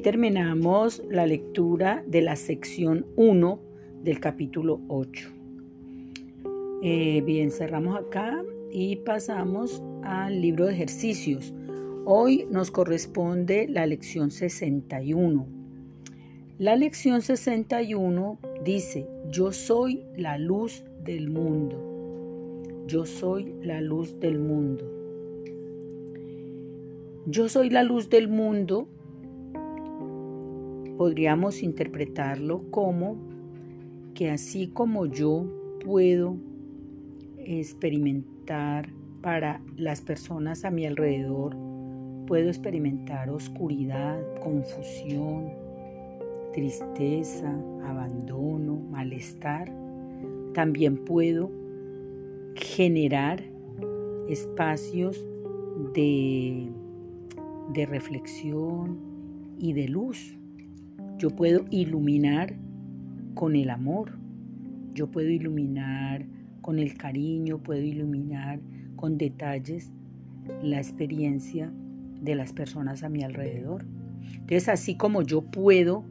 Terminamos la lectura de la sección 1 del capítulo 8. Eh, bien, cerramos acá y pasamos al libro de ejercicios. Hoy nos corresponde la lección 61. La lección 61 dice, yo soy la luz del mundo. Yo soy la luz del mundo. Yo soy la luz del mundo podríamos interpretarlo como que así como yo puedo experimentar para las personas a mi alrededor, puedo experimentar oscuridad, confusión, tristeza, abandono, malestar, también puedo generar espacios de, de reflexión y de luz yo puedo iluminar con el amor, yo puedo iluminar con el cariño, puedo iluminar con detalles la experiencia de las personas a mi alrededor. Entonces, así como yo puedo,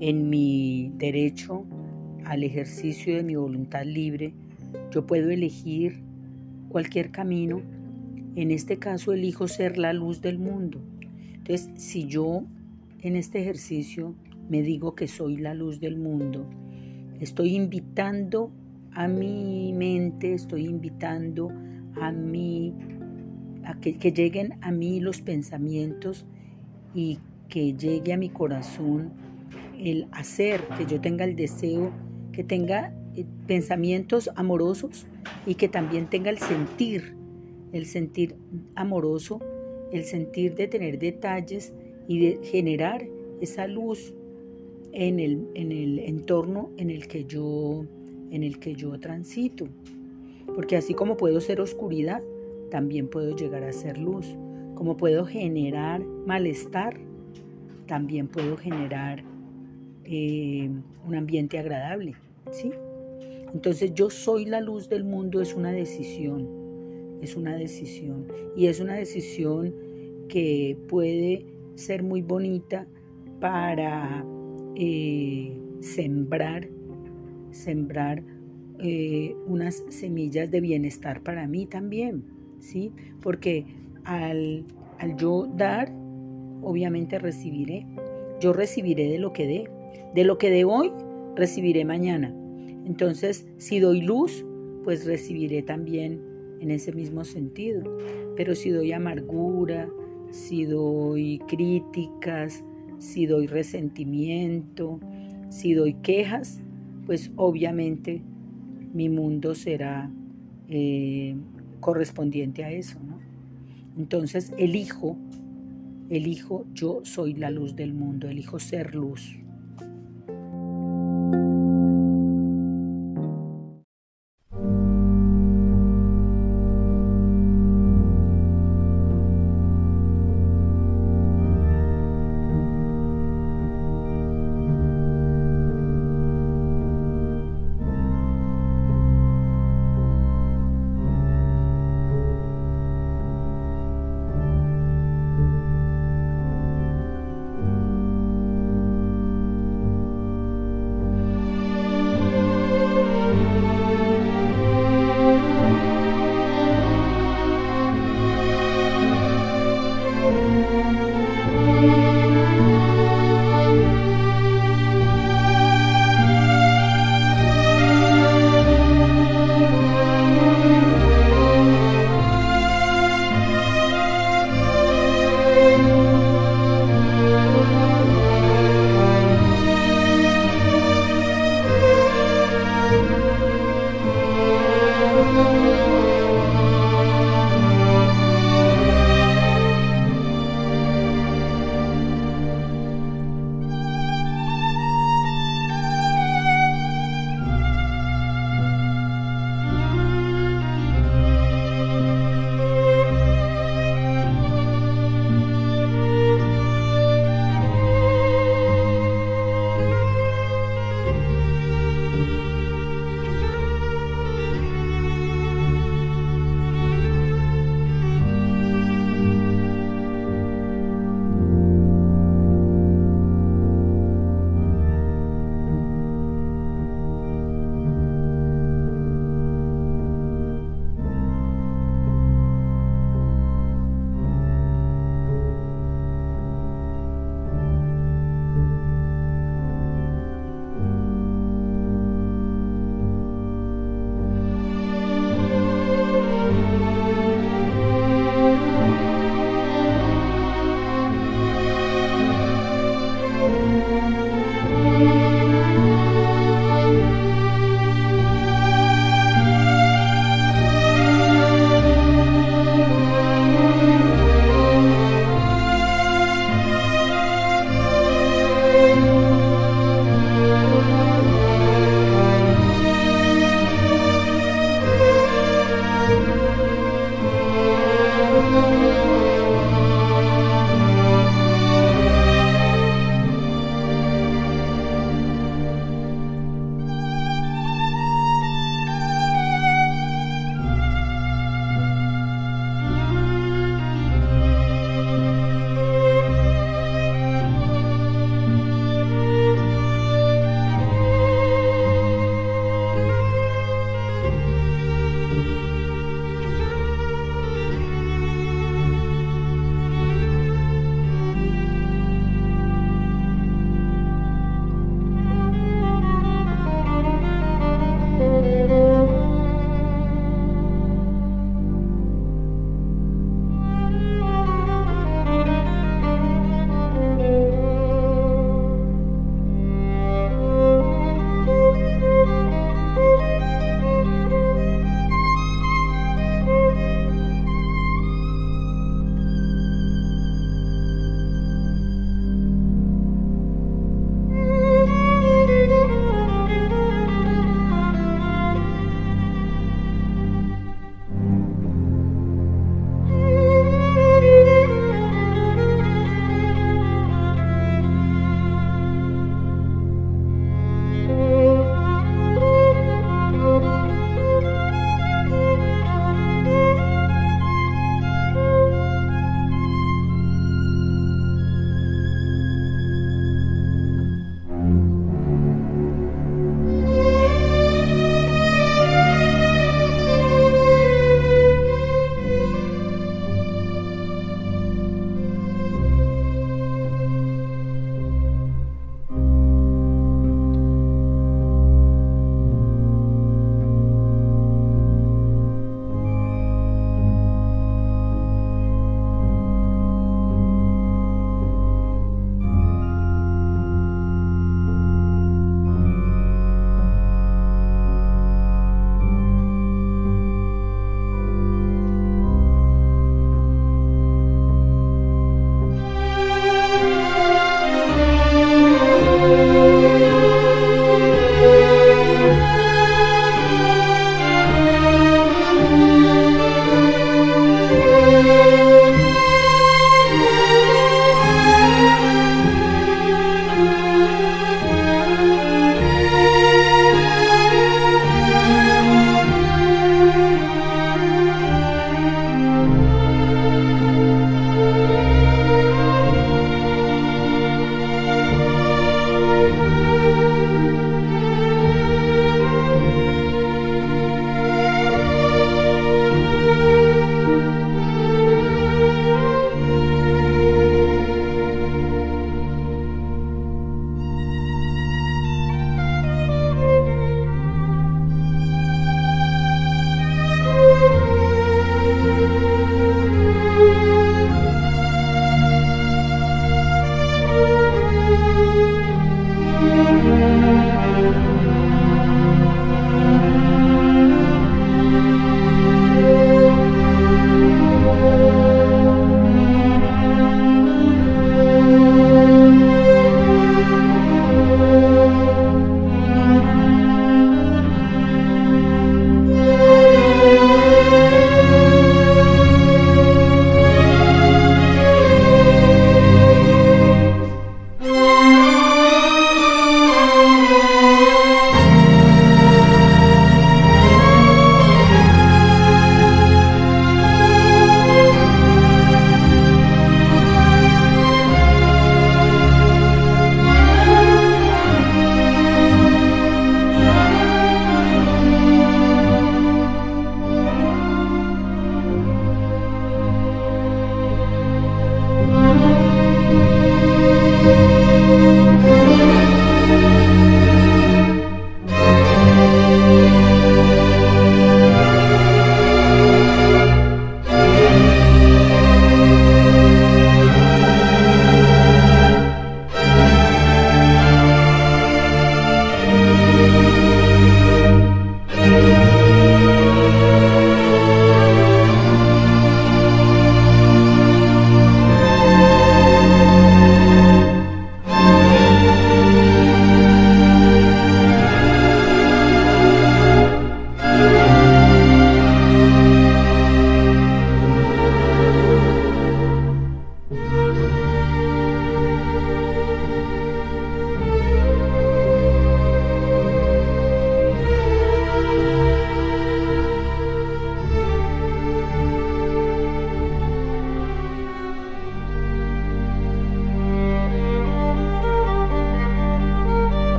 en mi derecho al ejercicio de mi voluntad libre, yo puedo elegir cualquier camino. En este caso, elijo ser la luz del mundo. Entonces, si yo en este ejercicio me digo que soy la luz del mundo. Estoy invitando a mi mente, estoy invitando a mí, a que, que lleguen a mí los pensamientos y que llegue a mi corazón el hacer, que yo tenga el deseo, que tenga eh, pensamientos amorosos y que también tenga el sentir, el sentir amoroso, el sentir de tener detalles y de generar esa luz en el, en el entorno en el, que yo, en el que yo transito. Porque así como puedo ser oscuridad, también puedo llegar a ser luz. Como puedo generar malestar, también puedo generar eh, un ambiente agradable. ¿sí? Entonces yo soy la luz del mundo es una decisión, es una decisión. Y es una decisión que puede ser muy bonita para eh, sembrar, sembrar eh, unas semillas de bienestar para mí también, ¿sí? Porque al, al yo dar, obviamente recibiré. Yo recibiré de lo que dé. De lo que dé hoy, recibiré mañana. Entonces, si doy luz, pues recibiré también en ese mismo sentido. Pero si doy amargura, si doy críticas, si doy resentimiento, si doy quejas, pues obviamente mi mundo será eh, correspondiente a eso. ¿no? Entonces elijo, elijo, yo soy la luz del mundo, elijo ser luz.